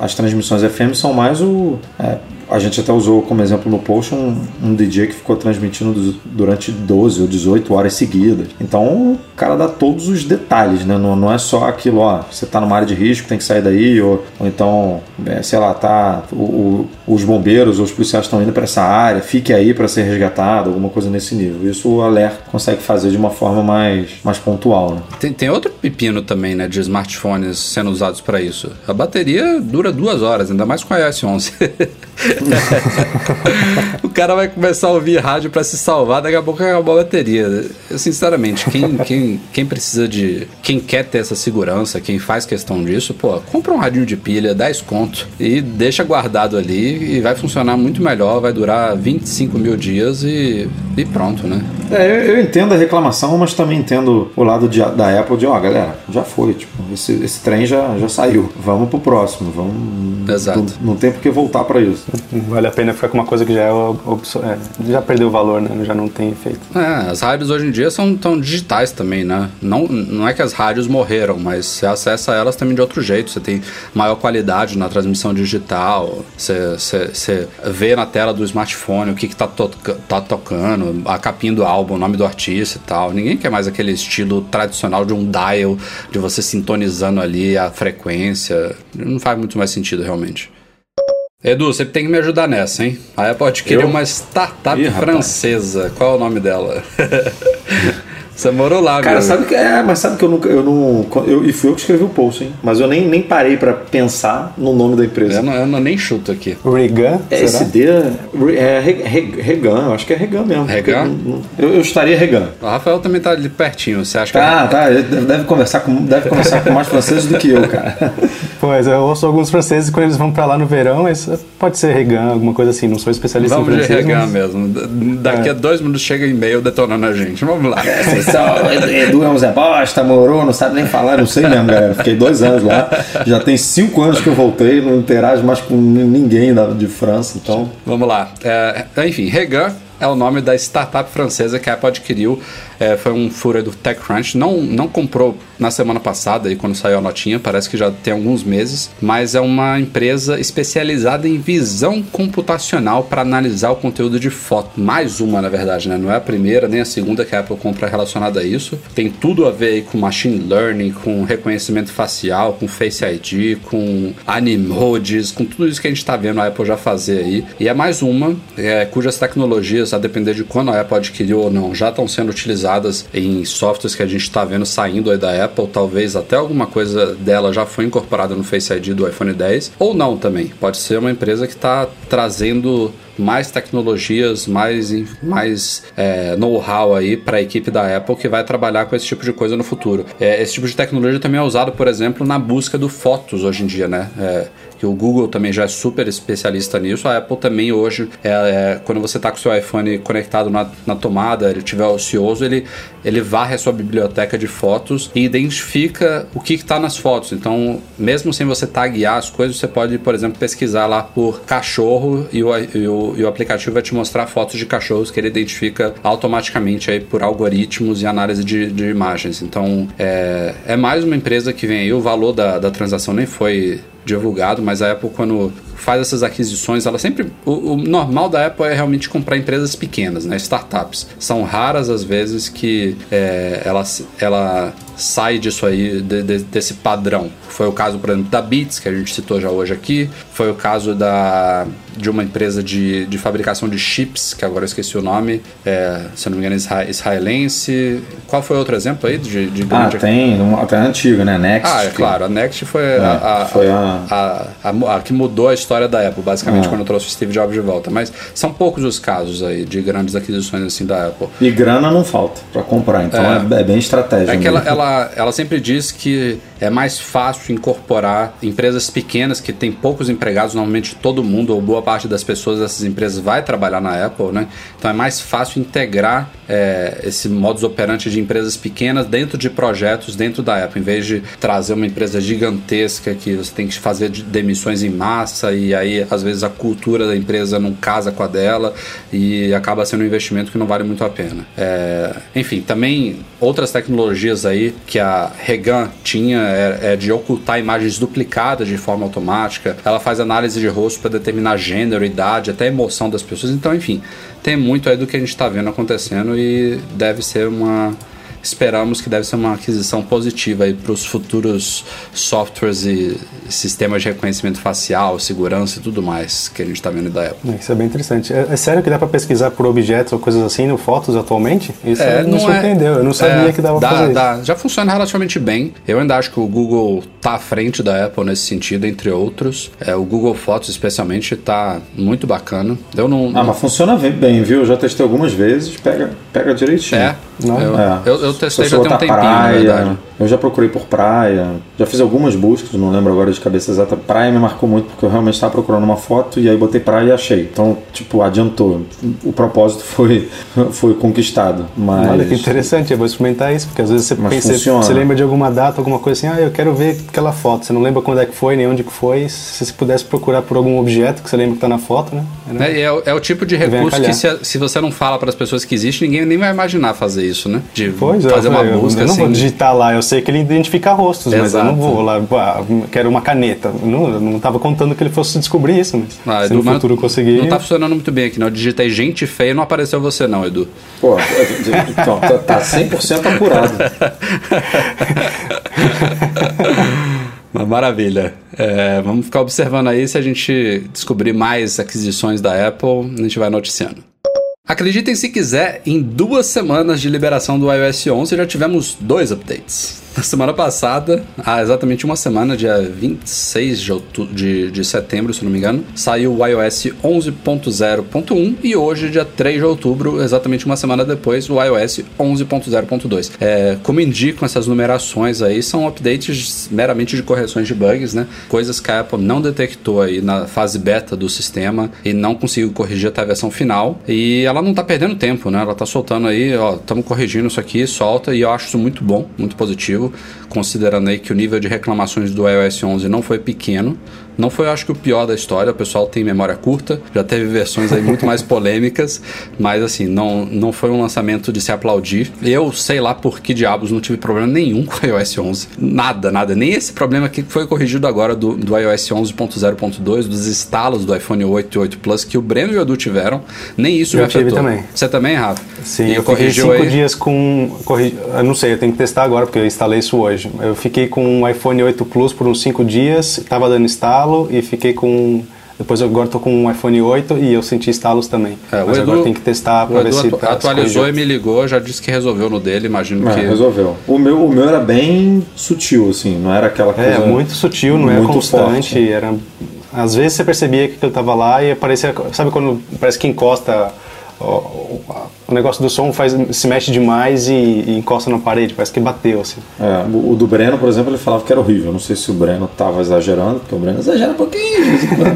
as transmissões FM são mais o. é, a gente até usou como exemplo no post um, um DJ que ficou transmitindo du- durante 12 ou 18 horas seguidas. Então o cara dá todos os detalhes, né? Não, não é só aquilo, ó, você tá numa área de risco, tem que sair daí, ou, ou então, é, sei lá, tá, o- o- os bombeiros ou os policiais estão indo para essa área, fique aí para ser resgatado, alguma coisa nesse nível. Isso o Alert consegue fazer de uma forma mais, mais pontual, né? Tem, tem outro pepino também, né, de smartphones sendo usados para isso. A bateria dura duas horas, ainda mais com a iOS 11. *laughs* *laughs* o cara vai começar a ouvir rádio para se salvar, daqui a pouco acabou a bateria. Eu, sinceramente, quem, quem, quem precisa de. Quem quer ter essa segurança, quem faz questão disso, pô, compra um radinho de pilha, 10 conto e deixa guardado ali e vai funcionar muito melhor, vai durar 25 mil dias e, e pronto, né? É, eu, eu entendo a reclamação, mas também entendo o lado de- da Apple de, ó, galera, já foi, tipo, esse, esse trem já, já saiu. Vamos pro próximo, vamos. Exato. Não, não tem por que voltar para isso. Vale a pena ficar com uma coisa que já é, é, já perdeu o valor, né? Já não tem efeito. É, as rádios hoje em dia são tão digitais também, né? Não, não é que as rádios morreram, mas você acessa elas também de outro jeito. Você tem maior qualidade na transmissão digital, você, você, você vê na tela do smartphone o que, que tá, toca- tá tocando, a capinha do álbum, o nome do artista e tal. Ninguém quer mais aquele estilo tradicional de um dial, de você sintonizando ali a frequência. Não faz muito mais sentido realmente. Edu, você tem que me ajudar nessa, hein? A Apple adquiriu Eu? uma startup Ih, rapaz. francesa. Qual é o nome dela? *laughs* você morou lá, Cara, meu sabe que é, mas sabe que eu nunca, eu não, eu, e fui eu que escrevi o post, hein? Mas eu nem, nem parei para pensar no nome da empresa. Eu não, eu não nem chuto aqui. Regan, É? SD é Re- Re- Regan, eu acho que é Regan mesmo. Regan? Eu, eu estaria Regan. O Rafael também tá ali pertinho. Você acha que Tá, tá, ele deve conversar com, deve conversar com mais franceses do que eu, cara. *laughs* Pois, eu ouço alguns franceses quando eles vão pra lá no verão, mas pode ser Regan, alguma coisa assim. Não sou especialista Vamos em de francês, Regan mas... mesmo. Daqui É. a dois minutos chega e-mail detonando a gente. Vamos lá. Vocês são, Edu é um Zé Bosta, morou, não sabe nem falar, não sei mesmo, galera. Fiquei dois anos lá. Já tem cinco anos que eu voltei, não interajo mais com ninguém da, de França, então. Vamos lá. É, enfim, Regan é o nome da startup francesa que a Apple adquiriu. É, foi um furo do TechCrunch. Não, não comprou na semana passada, aí quando saiu a notinha, parece que já tem alguns meses, mas é uma empresa especializada em visão computacional para analisar o conteúdo de foto. Mais uma, na verdade, né? Não é a primeira nem a segunda que a Apple compra relacionada a isso. Tem tudo a ver com machine learning, com reconhecimento facial, com Face ID, com animojis, com tudo isso que a gente está vendo a Apple já fazer aí. E é mais uma é, cujas tecnologias, a depender de quando a Apple adquiriu ou não, já estão sendo utilizadas em softwares que a gente está vendo saindo da Apple. Talvez até alguma coisa dela já foi incorporada no Face ID do iPhone 10, ou não também. Pode ser uma empresa que está trazendo mais tecnologias, mais, mais é, know-how aí para a equipe da Apple que vai trabalhar com esse tipo de coisa no futuro. É, esse tipo de tecnologia também é usado, por exemplo, na busca do fotos hoje em dia, né? É, que o Google também já é super especialista nisso. A Apple também hoje, é, é, quando você está com o seu iPhone conectado na, na tomada, ele estiver ocioso, ele, ele varre a sua biblioteca de fotos e identifica o que está nas fotos. Então, mesmo sem você taguear as coisas, você pode, por exemplo, pesquisar lá por cachorro e o, e o, e o aplicativo vai te mostrar fotos de cachorros que ele identifica automaticamente aí por algoritmos e análise de, de imagens. Então, é, é mais uma empresa que vem aí. O valor da, da transação nem foi divulgado, mas a Apple, quando faz essas aquisições, ela sempre. O, o, normal da Apple é realmente comprar empresas pequenas, né? Startups. São raras as vezes que é, ela, ela sai disso aí, de, de, desse padrão. Foi o caso, por exemplo, da Beats, que a gente citou já hoje aqui. Foi o caso da, de uma empresa de, de fabricação de chips, que agora eu esqueci o nome, é, se eu não me engano, israelense. Qual foi outro exemplo aí de, de Ah, tem, até antiga, né? Next. Ah, é claro, a Next foi, é, a, a, foi a... A, que mudou a história da Apple, basicamente, é. quando trouxe o Steve Jobs de volta. Mas são poucos os casos aí de grandes aquisições assim da Apple. E grana não falta para comprar, então é, é bem estratégico. É que ela, ela, ela sempre diz que é mais fácil incorporar empresas pequenas que têm poucos empregados, normalmente todo mundo ou boa parte das pessoas dessas empresas vai trabalhar na Apple, né? Então é mais fácil integrar é, esse modus operandi de empresas pequenas dentro de projetos dentro da Apple, em vez de trazer uma empresa gigantesca que você tem que fazer demissões em massa e aí às vezes a cultura da empresa não casa com a dela e acaba sendo um investimento que não vale muito a pena. É, enfim, também outras tecnologias aí que a Regan tinha é, é de ocultar imagens duplicadas de forma automática. Ela faz análise de rosto para determinar gênero, idade, até emoção das pessoas. Então, enfim, tem muito aí do que a gente está vendo acontecendo e deve ser uma esperamos que deve ser uma aquisição positiva para os futuros softwares e sistemas de reconhecimento facial, segurança e tudo mais que a gente está vendo da Apple. Isso é bem interessante. É, é sério que dá para pesquisar por objetos ou coisas assim no Fotos atualmente? Isso é, me é- surpreendeu. É, eu não sabia é, que dava para fazer dá, Já funciona relativamente bem. Eu ainda acho que o Google está à frente da Apple nesse sentido, entre outros. É, o Google Fotos, especialmente, está muito bacana. Eu não, ah, mas funciona bem, viu? Eu já testei algumas vezes, pega, pega direitinho. É, não, eu, é. eu, eu testei já tem um tempinho, praia, Eu já procurei por praia, já fiz algumas buscas, não lembro agora de cabeça exata. Praia me marcou muito porque eu realmente estava procurando uma foto e aí botei praia e achei. Então, tipo, adiantou. O propósito foi, *laughs* foi conquistado. Mas... Olha que interessante, eu vou experimentar isso, porque às vezes você pensa, você lembra de alguma data, alguma coisa assim, ah, eu quero ver aquela foto. Você não lembra quando é que foi, nem onde que foi. Se você pudesse procurar por algum objeto que você lembra que está na foto, né? É, é, é, o tipo de recurso que se, se você não fala para as pessoas que existe, ninguém nem vai imaginar fazer isso, né? De pois é, fazer uma eu, busca eu não assim. vou digitar lá, eu sei que ele identifica rostos, Exato. mas eu não vou lá, ah, quero uma caneta. Eu não, eu não tava contando que ele fosse descobrir isso, mas ah, se Edu, no futuro conseguir... Não tá funcionando muito bem aqui, não. Eu digitei gente feia e não apareceu você não, Edu. Pô, então, tá 100% tá apurado. *laughs* Uma maravilha. É, vamos ficar observando aí se a gente descobrir mais aquisições da Apple, a gente vai noticiando. Acreditem se quiser, em duas semanas de liberação do iOS 11 já tivemos dois updates. Na *laughs* semana passada, há exatamente uma semana, dia 26 de, de, de setembro, se não me engano, saiu o iOS 11.0.1 e hoje, dia 3 de outubro, exatamente uma semana depois, o iOS 11.0.2. É, como indicam essas numerações aí, são updates meramente de correções de bugs, né? Coisas que a Apple não detectou aí na fase beta do sistema e não conseguiu corrigir até a versão final. E ela não tá perdendo tempo, né? Ela tá soltando aí, ó, estamos corrigindo isso aqui, solta, e eu acho isso muito bom, muito positivo considerando aí que o nível de reclamações do iOS 11 não foi pequeno. Não foi, acho que, o pior da história. O pessoal tem memória curta, já teve versões aí muito mais polêmicas, mas assim, não, não foi um lançamento de se aplaudir. Eu sei lá por que diabos não tive problema nenhum *laughs* com o iOS 11. Nada, nada. Nem esse problema que foi corrigido agora do, do iOS 11.0.2, dos estalos do iPhone 8 e 8 Plus que o Breno e o Edu tiveram. Nem isso eu me afetou. também. Você também, Rafa? Sim, e eu fiquei cinco aí? dias com... Corrigi... Eu não sei, eu tenho que testar agora porque eu instalei isso hoje. Eu fiquei com o iPhone 8 Plus por uns cinco dias, estava dando instalo e fiquei com depois agora estou com um iPhone 8 e eu senti estalos também. É, Mas Edu, agora tem que testar para ver se atu tá atualizou e me ligou, já disse que resolveu no dele, imagino é, que resolveu. O meu, o meu era bem sutil assim, não era aquela é, coisa É, muito sutil, não muito era constante, forte. era às vezes você percebia que ele estava lá e aparecia, sabe quando parece que encosta o, negócio do som faz, se mexe demais e, e, encosta na parede, parece que bateu assim. É, o, do Breno, por exemplo, ele falava que era horrível. Não sei se o Breno estava exagerando, porque o Breno exagera um pouquinho,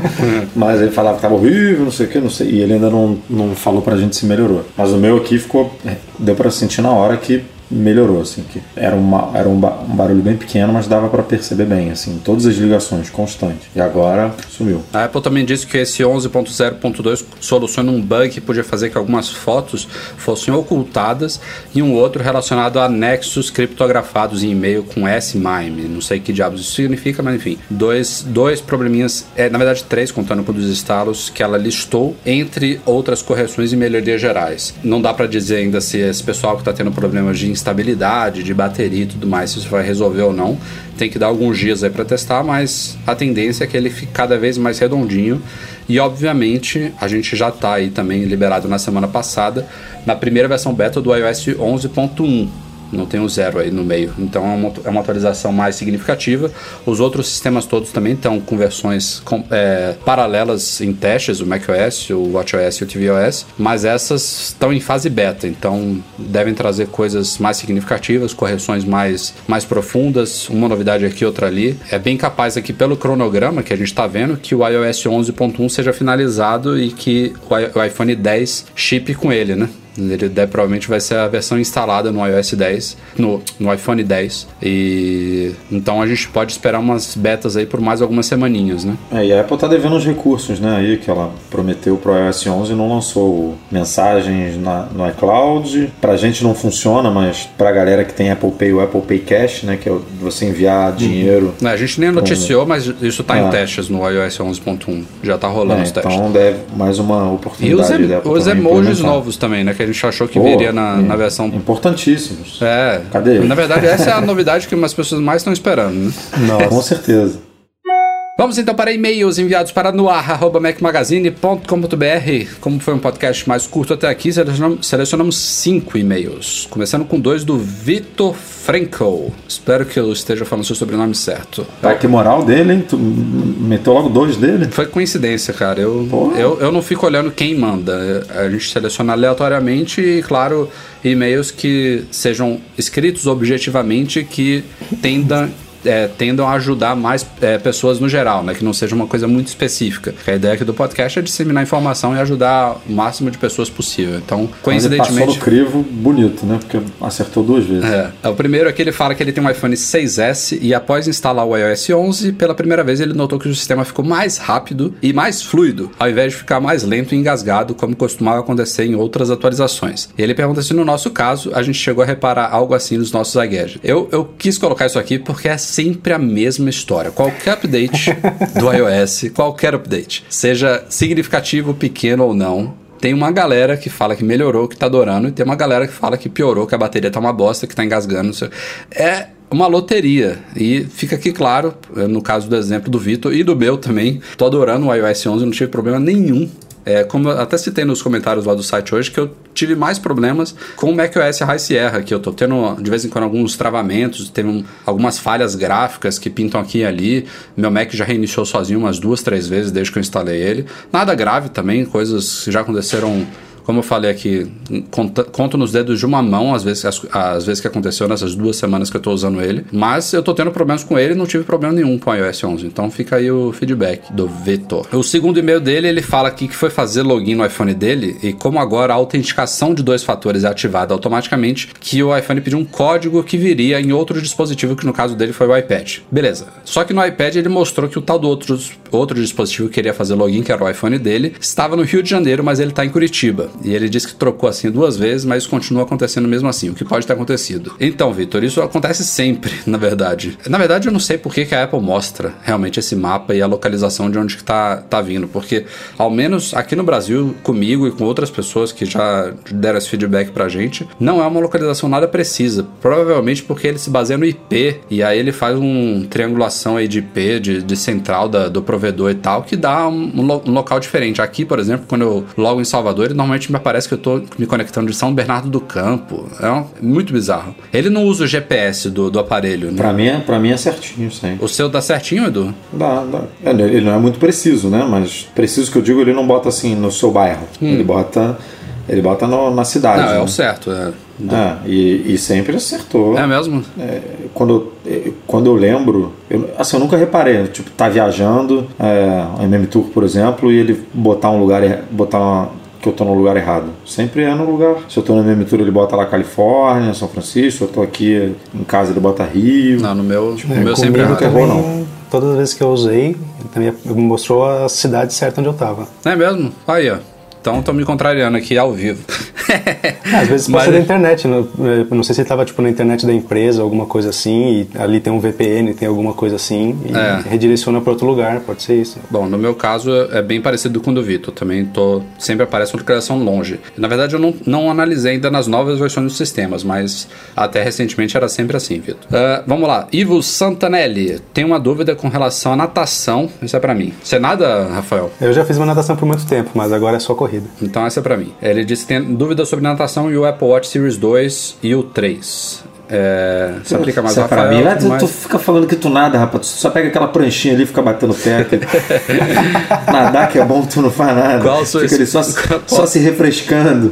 *laughs* mas ele falava que estava horrível, não sei o que, não sei. E ele ainda não, não falou pra gente se melhorou. Mas o meu aqui ficou. É, deu para sentir na hora que melhorou, assim, que era, uma, era um, ba- um barulho bem pequeno, mas dava para perceber bem, assim, todas as ligações, constante. E agora sumiu. A Apple também disse que esse 11.0.2 soluciona um bug que podia fazer que algumas fotos fossem ocultadas e um outro relacionado a anexos criptografados em e-mail com S-MIME. Não sei que diabos isso significa, mas enfim. Dois, dois probleminhas, é, na verdade três, contando com os estalos, que ela listou, entre outras correções e melhorias gerais. Não dá para dizer ainda se esse pessoal que está tendo problemas de instabilidade, de bateria e tudo mais, se isso vai resolver ou não. Tem que dar alguns dias aí para testar, mas a tendência é que ele fique cada vez mais redondinho. E obviamente a gente já está aí também liberado na semana passada na primeira versão beta do iOS 11.1. Não tem o zero aí no meio. Então é uma, é uma atualização mais significativa. Os outros sistemas todos também estão com versões com- é, paralelas em testes, o macOS, o watchOS e o tvOS, mas essas estão em fase beta, então devem trazer coisas mais significativas, correções mais, mais profundas, uma novidade aqui, outra ali. É bem capaz aqui pelo cronograma que a gente está vendo que o iOS 11.1 seja finalizado e que o iPhone 10 chip com ele, né? Ele deve, provavelmente vai ser a versão instalada no iOS 10, no, no iPhone 10. E então a gente pode esperar umas betas aí por mais algumas semaninhas, né? É, e a Apple tá devendo uns recursos, né, aí que ela prometeu pro iOS 11 e não lançou mensagens na, no iCloud. Pra gente não funciona, mas pra galera que tem Apple Pay, o Apple Pay Cash, né, que é você enviar dinheiro. É, a gente nem noticiou, mas isso tá em Ah. testes no iOS 11.1. Já tá rolando É, os testes. então deve mais uma E os, oportunidade em- os emojis novos também, né? Que a gente achou que Pô, viria na, na é, versão. Importantíssimos. É. Cadê? Na verdade, essa é a novidade que umas pessoas mais estão esperando, né? Com certeza. Vamos então para e-mails enviados para noar.mecmagazine.com.br. Como foi um podcast mais curto até aqui, selecionamos, cinco e-mails. Começando com dois do Vitor Frankel. Espero que eu esteja falando seu sobrenome certo. Tá, que moral dele, hein? Tu meteu logo dois dele? Foi coincidência, cara. Eu, Porra. eu, eu não fico olhando quem manda. A gente seleciona aleatoriamente e, claro, e-mails que sejam escritos objetivamente que tendam. É, tendam a ajudar mais é, pessoas no geral, né? Que não seja uma coisa muito específica. A ideia aqui do podcast é disseminar informação e ajudar o máximo de pessoas possível. Então, Mas ele passou coincidentemente. crivo bonito, né? Porque acertou duas vezes. É, o primeiro aqui ele fala que ele tem um iPhone 6S e após instalar o iOS 11, pela primeira vez ele notou que o sistema ficou mais rápido e mais fluido, ao invés de ficar mais lento e engasgado, como costumava acontecer em outras atualizações. E ele pergunta se no nosso caso a gente chegou a reparar algo assim nos nossos iGadgets. Eu, eu quis colocar isso aqui porque é sempre a mesma história. Qualquer update do *laughs* iOS, qualquer update, seja significativo, pequeno ou não, tem uma galera que fala que melhorou, que tá adorando, e tem uma galera que fala que piorou, que a bateria tá uma bosta, que tá engasgando. não sei. É uma loteria. E fica aqui claro, no caso do exemplo do Vitor e do meu também, tô adorando o iOS 11, não tive problema nenhum. É, como até citei nos comentários lá do site hoje, que eu tive mais problemas com o macOS High Sierra, que eu tô tendo de vez em quando alguns travamentos, teve um- algumas falhas gráficas que pintam aqui e ali. Meu Mac já reiniciou sozinho umas duas, três vezes desde que eu instalei ele. Nada grave também, coisas que já aconteceram como eu falei aqui, conta- conto nos dedos de uma mão as vezes, as, as vezes que aconteceu nessas duas semanas que eu tô usando ele. Mas eu tô tendo problemas com ele e não tive problema nenhum com o iOS 11. Então fica aí o feedback do Vitor. O segundo e-mail dele, ele fala aqui que foi fazer login no iPhone dele e como agora a autenticação de dois fatores é ativada automaticamente, que o iPhone pediu um código que viria em outro dispositivo, que no caso dele foi o iPad. Beleza. Só que no iPad ele mostrou que o tal do outro, outro dispositivo que queria fazer login, que era o iPhone dele, estava no Rio de Janeiro, mas ele tá em Curitiba. E ele disse que trocou assim duas vezes, mas continua acontecendo mesmo assim, o que pode ter acontecido. Então, Vitor, isso acontece sempre, *laughs* na verdade. Na verdade, eu não sei por que, que a Apple mostra realmente esse mapa e a localização de onde que tá, tá vindo, porque ao menos aqui no Brasil, comigo e com outras pessoas que já deram esse feedback pra gente, não é uma localização nada precisa. Provavelmente porque ele se baseia no IP e aí ele faz uma triangulação aí de IP, de, de central da- do provedor e tal, que dá um, um lo- local diferente. Aqui, por exemplo, quando eu logo em Salvador, ele normalmente me aparece que eu tô me conectando de São Bernardo do Campo. É um- muito bizarro. Ele não usa o GPS do, do aparelho, né? Pra mim, é- pra mim é certinho sempre. O seu dá certinho, Edu? Dá, dá. É, Ele não é muito preciso, né? Mas preciso que eu digo, ele não bota assim no seu bairro. Ele bota. Ele bota no- na cidade. Hum. Não, é né? o certo. É, É, e, e sempre acertou. é mesmo? É, quando, eu- quando eu lembro, eu, assim, eu nunca reparei, tipo, tá viajando, é, MM Tour, por exemplo, e ele botar um lugar, botar uma- que eu tô no lugar errado. Sempre é no lugar. Se eu tô na minha aventura, ele bota lá Califórnia, São Francisco. Se eu tô aqui em casa, ele bota Rio. Não, no meu, Tipo, no meu É, sempre é errado. terror, também, todas as vezes que eu usei, também me mostrou a cidade certa onde eu tava. Não é mesmo? Aí, ó. Então tô me contrariando aqui ao vivo. Ah, *laughs* às vezes Mas- pode ser da internet, no- eh, não sei se tava tipo na internet da empresa, alguma coisa assim, e ali tem um VPN, tem alguma coisa assim, e É. redireciona para outro lugar, pode ser isso. Bom, no meu caso é bem parecido com o do Vitor. Também tô. Sempre aparece uma localização longe. Na verdade, eu não, não analisei ainda nas novas versões dos sistemas, mas até recentemente era sempre assim, Vitor. Ah, vamos lá. Ivo Santanelli tem uma dúvida com relação à natação. Isso é pra mim. Você nada, Rafael? Eu já fiz uma natação por muito tempo, mas agora é só corrida. Então essa é pra mim. Ele disse que tem dúvida sobre natação e o Apple Watch Series 2 e o 3. É, se aplica mais é ao pra Rafael, mim. Mas tu, mas- tu fica falando que tu nada, rapaz. Tu só pega aquela pranchinha ali e fica batendo pé. que- *laughs* Nadar que é bom, tu não faz nada. Qual sua fica ali es- só, *laughs* só se refrescando.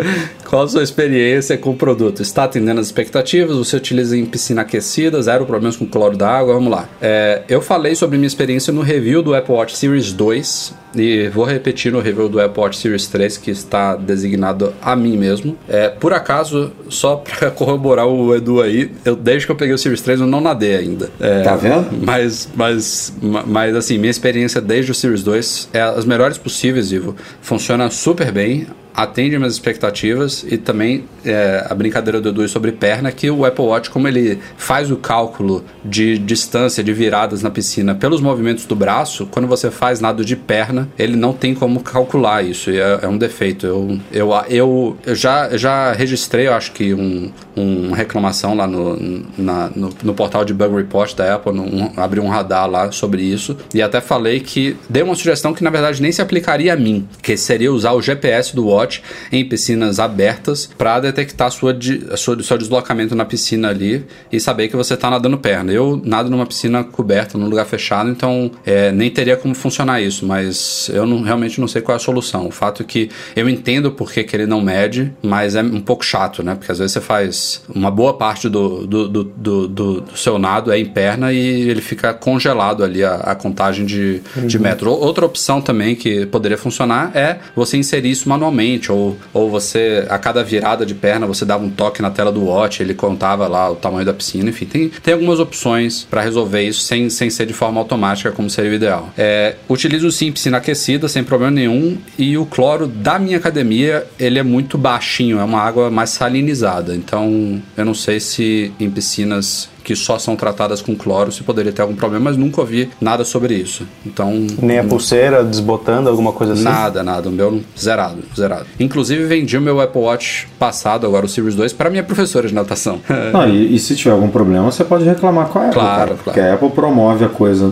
Qual a sua experiência com o produto? Está atendendo as expectativas? Você utiliza em piscina aquecida? Zero problemas com cloro da água? Vamos lá. É, eu falei sobre minha experiência no review do Apple Watch Series 2 e vou repetir no review do Apple Watch Series 3 que está designado a mim mesmo. É, por acaso, só *laughs* para corroborar o Edu aí, eu, desde que eu peguei o Series 3 eu não nadei ainda. É, Tá vendo? mas, mas, ma- mas assim, minha experiência desde o Series 2 é as melhores possíveis, Ivo. Funciona super bem, atende minhas expectativas e também é, a brincadeira do Edu sobre perna, que o Apple Watch, como ele faz o cálculo de distância de viradas na piscina pelos movimentos do braço, quando você faz nado de perna, ele não tem como calcular isso, e é, é um defeito. Eu, eu, eu, eu já, já registrei, eu acho que um, um reclamação lá no, na- no, no portal de Bug Report da Apple, um, abri um radar lá sobre isso, e até falei que dei uma sugestão que na verdade nem se aplicaria a mim, que seria usar o GPS do Watch em piscinas abertas para detectar sua, a sua, seu deslocamento na piscina ali e saber que você está nadando perna. Eu nado numa piscina coberta, num lugar fechado, então é, nem teria como funcionar isso, mas eu não- realmente não sei qual é a solução. O fato é que eu entendo por que, que ele não mede, mas é um pouco chato, né? Porque às vezes você faz uma boa parte do, do, do, do, do- seu nado é em perna e ele fica congelado ali a, a contagem de, de metro. Ou- Outra opção também que poderia funcionar é você inserir isso manualmente, ou, ou você, a cada virada de perna, você dava um toque na tela do watch, ele contava lá o tamanho da piscina, enfim, tem, tem algumas opções para resolver isso sem, sem ser de forma automática, como seria o ideal. É, utilizo sim piscina aquecida, sem problema nenhum, e o cloro da minha academia, ele é muito baixinho, é uma água mais salinizada, então eu não sei se em piscinas que só são tratadas com cloro se poderia ter algum problema, mas nunca ouvi nada sobre isso. Então, Nem a pulseira desbotando, alguma coisa assim. Nada, nada. O meu zerado, zerado. Inclusive, vendi o meu Apple Watch passado, agora o Series 2, para minha professora de natação. Não, e, e se tiver algum problema, você pode reclamar com a Apple. Claro, cara, claro. Porque a Apple promove a coisa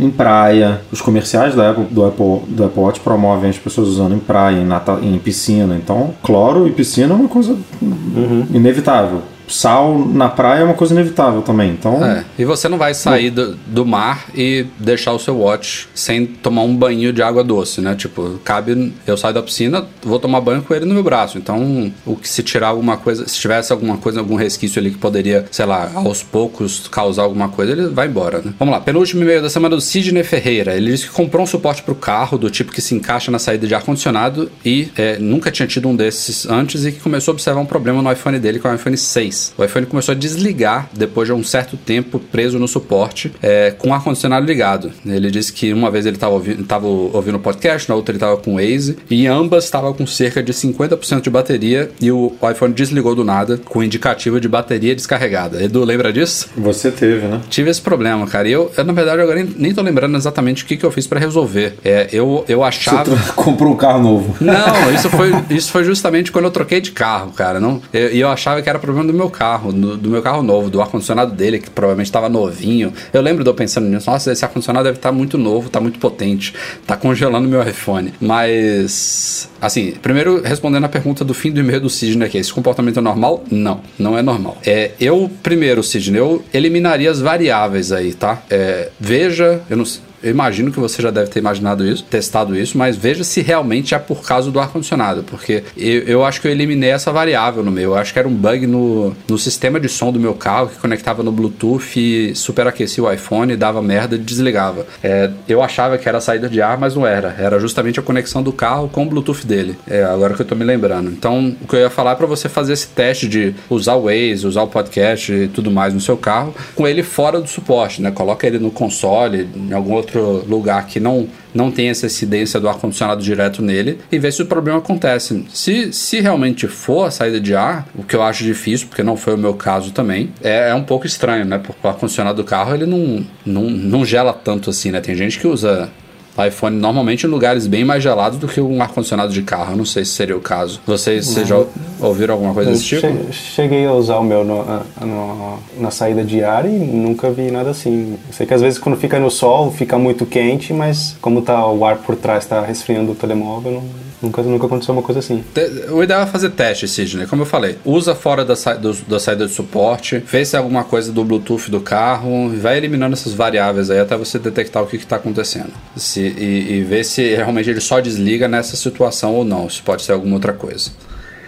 em, praia. Os comerciais da Apple, do, Apple, do Apple Watch promovem as pessoas usando em praia, em, nata, em piscina. Então, cloro e piscina é uma coisa inevitável. Sal na praia é uma coisa inevitável também. Então, É, e você não vai sair do, do mar e deixar o seu watch sem tomar um banho de água doce, né? Tipo, cabe. Eu saio da piscina, vou tomar banho com ele no meu braço. Então, o que se tirar alguma coisa, se tivesse alguma coisa, algum resquício ali que poderia, sei lá, aos poucos causar alguma coisa, ele vai embora, né? Vamos lá, penúltimo e-mail da semana do Sidney Ferreira. Ele disse que comprou um suporte para o carro do tipo que se encaixa na saída de ar-condicionado e é, nunca tinha tido um desses antes e que começou a observar um problema no iPhone dele, que é o iPhone 6. O iPhone começou a desligar depois de um certo tempo preso no suporte é, com o ar-condicionado ligado. Ele disse que uma vez ele estava ouvindo, tava ouvindo o podcast, na outra ele estava com o Waze e ambas estavam com cerca de 50% de bateria e o iPhone desligou do nada com indicativo de bateria descarregada. Edu, lembra disso? você teve, né? Tive esse problema, cara. E eu, eu, na verdade, agora nem, nem tô lembrando exatamente o que, que eu fiz para resolver. É, eu, eu Você achava. tro- comprou um carro novo. Não, isso foi, isso foi justamente quando eu troquei de carro, cara. Não, e eu, eu achava que era problema do meu carro, do, do meu carro novo, do ar-condicionado dele, que provavelmente estava novinho. Eu lembro de eu pensando nisso, nossa, esse ar-condicionado deve estar muito novo, tá muito potente, tá congelando meu iPhone. Mas, assim, primeiro respondendo a pergunta do fim do e-mail do Sidney aqui, esse comportamento é normal? Não, não é normal. É, eu, primeiro, Sidney, eu eliminaria as variáveis aí, tá? É, veja, eu não sei Eu imagino que você já deve ter imaginado isso, testado isso, mas veja se realmente é por causa do ar-condicionado, porque eu, eu acho que eu eliminei essa variável no meu. Eu acho que era um bug no, no sistema de som do meu carro que conectava no Bluetooth e superaquecia o iPhone, dava merda e desligava. É, eu achava que era saída de ar, mas não era. Era justamente a conexão do carro com o Bluetooth dele. É, agora que eu tô me lembrando. Então, o que eu ia falar é pra você fazer esse teste de usar o Waze, usar o podcast e tudo mais no seu carro, com ele fora do suporte, né? Coloca ele no console, em algum outro lugar que não não tem essa incidência do ar-condicionado direto nele e ver se o problema acontece. Se, se realmente for a saída de ar, o que eu acho difícil, porque não foi o meu caso também, é, é um pouco estranho, né? Porque o ar-condicionado do carro ele não, não, não gela tanto assim, né? Tem gente que usa iPhone normalmente em lugares bem mais gelados do que um ar-condicionado de carro. Não sei se seria o caso. Vocês, vocês já ouviram alguma coisa desse tipo? Cheguei a usar o meu no, no, na saída de ar e nunca vi nada assim. sei que às vezes quando fica no sol fica muito quente, mas como tá o ar por trás está resfriando o telemóvel, não, Nunca, nunca aconteceu uma coisa assim. O ideal é fazer teste, Sidney. Como eu falei, usa fora da, sa do, da saída de suporte, vê se é alguma coisa do Bluetooth do carro, vai eliminando essas variáveis aí até você detectar o que está acontecendo. Se, e, e ver se realmente ele só desliga nessa situação ou não, se pode ser alguma outra coisa.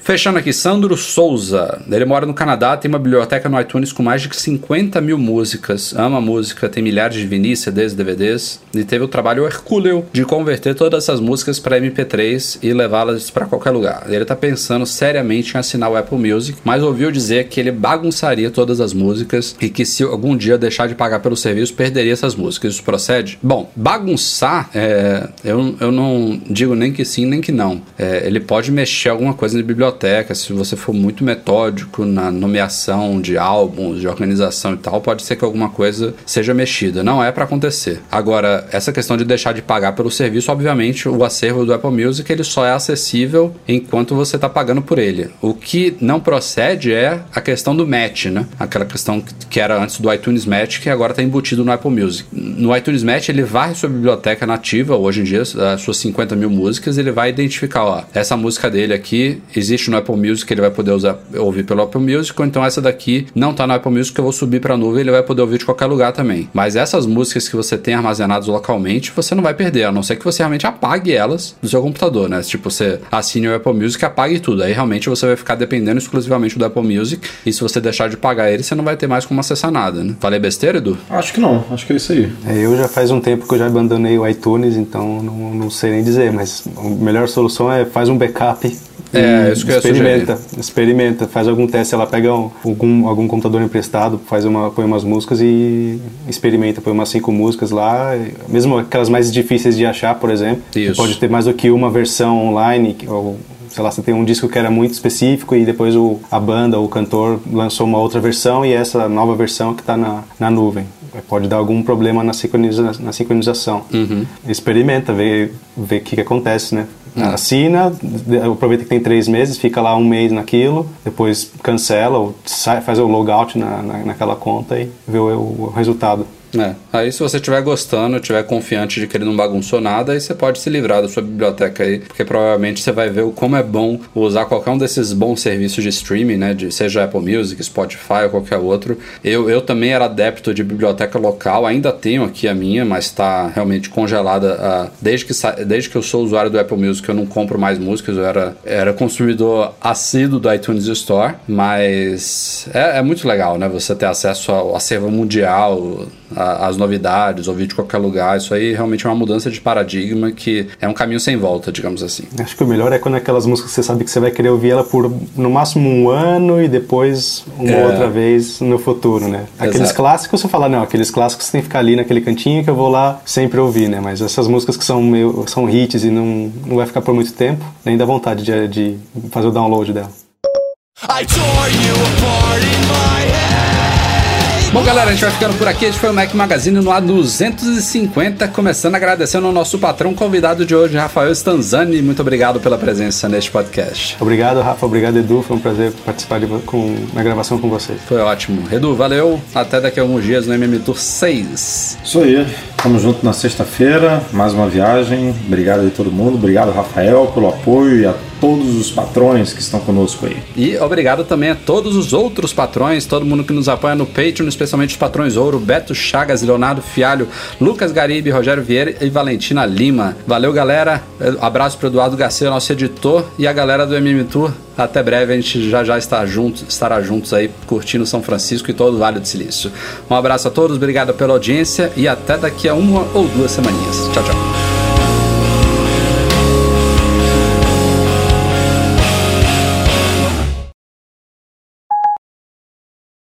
Fechando aqui, Sandro Souza. Ele mora no Canadá, tem uma biblioteca no iTunes com mais de 50 mil músicas. Ama música, tem milhares de vinis, CDs, DVDs. E teve o trabalho hercúleo de converter todas essas músicas para MP3 e levá-las para qualquer lugar. Ele tá pensando seriamente em assinar o Apple Music, mas ouviu dizer que ele bagunçaria todas as músicas e que se algum dia deixar de pagar pelo serviço, perderia essas músicas. Isso procede? Bom, bagunçar, é, eu, eu não digo nem que sim, nem que não. É, ele pode mexer alguma coisa na biblioteca biblioteca, se você for muito metódico na nomeação de álbuns, de organização e tal, pode ser que alguma coisa seja mexida. Não é para acontecer. Agora, essa questão de deixar de pagar pelo serviço, obviamente, o acervo do Apple Music ele só é acessível enquanto você está pagando por ele. O que não procede é a questão do match, né? Aquela questão que era antes do iTunes Match, que agora está embutido no Apple Music. No iTunes Match, ele vai sua biblioteca nativa, hoje em dia, as suas 50 mil músicas, ele vai identificar, ó, essa música dele aqui existe no Apple Music, ele vai poder usar, ouvir pelo Apple Music, ou então essa daqui não tá no Apple Music, eu vou subir pra nuvem, ele vai poder ouvir de qualquer lugar também. Mas essas músicas que você tem armazenadas localmente, você não vai perder, a não ser que você realmente apague elas do seu computador, né? Tipo, você assine o Apple Music, apague tudo. Aí realmente você vai ficar dependendo exclusivamente do Apple Music, e se você deixar de pagar ele, você não vai ter mais como acessar nada, né? Falei besteira, Edu? Acho que não, acho que é isso aí. É, eu já faz um tempo que eu já abandonei o iTunes, então não, não sei nem dizer, mas a melhor solução é faz um backup é, isso que experimenta, experimenta, faz algum teste, ela pega um, algum, algum computador emprestado, faz uma, põe umas músicas e experimenta, põe umas cinco músicas lá, mesmo aquelas mais difíceis de achar, por exemplo. Isso. Pode ter mais do que uma versão online, ou sei lá, você tem um disco que era muito específico e depois o, a banda, o cantor lançou uma outra versão e essa nova versão que está na, na nuvem. Pode dar algum problema na, sincroniza, na sincronização. Uhum. Experimenta, vê o que, que acontece, né? Hum. Assina, aproveita que tem três meses, fica lá um mês naquilo, depois cancela ou sai, faz o logout na, na, naquela conta e vê o, o resultado. É. Aí se você estiver gostando, estiver confiante de que ele não bagunçou nada, aí você pode se livrar da sua biblioteca aí, porque provavelmente você vai ver o como é bom usar qualquer um desses bons serviços de streaming, né, de seja Apple Music, Spotify ou qualquer outro. Eu, eu também era adepto de biblioteca local, ainda tenho aqui a minha, mas está realmente congelada uh, desde que desde que eu sou usuário do Apple Music, eu não compro mais músicas, eu era era consumidor assíduo do iTunes Store, mas é, é muito legal, né, você ter acesso ao acervo mundial a, as novidades, ouvir de qualquer lugar. Isso aí realmente é uma mudança de paradigma que é um caminho sem volta, digamos assim. Acho que o melhor é quando aquelas músicas você sabe que você vai querer ouvir ela por no máximo um ano e depois uma é. outra vez no futuro, né? Aqueles Exato. clássicos você fala, não, aqueles clássicos tem que ficar ali naquele cantinho que eu vou lá sempre ouvir, né? Mas essas músicas que são, meio, são hits e não, não vai ficar por muito tempo, nem dá vontade de, de fazer o download dela. I tore you apart in my head. Bom, galera, a gente vai ficando por aqui. Este foi o Mac Magazine no A250. Começando agradecendo ao nosso patrão convidado de hoje, Rafael Stanzani. Muito obrigado pela presença neste podcast. Obrigado, Rafa. Obrigado, Edu. Foi um prazer participar de, com, na gravação com você. Foi ótimo. Edu, valeu. Até daqui a alguns dias no MM Tour 6. Isso aí. Tamo junto na sexta-feira, mais uma viagem. Obrigado aí todo mundo. Obrigado, Rafael, pelo apoio e a todos os patrões que estão conosco aí. E obrigado também a todos os outros patrões, todo mundo que nos apoia no Patreon, especialmente os patrões Ouro, Beto Chagas, Leonardo Fialho, Lucas Garibe, Rogério Vieira e Valentina Lima. Valeu, galera. Abraço pro Eduardo Garcia, nosso editor, e a galera do MM Tour. Até breve, a gente já já está junto, estará juntos aí curtindo São Francisco e todo o Vale do Silício. Um abraço a todos, obrigado pela audiência e até daqui a uma ou duas semaninhas. Tchau, tchau.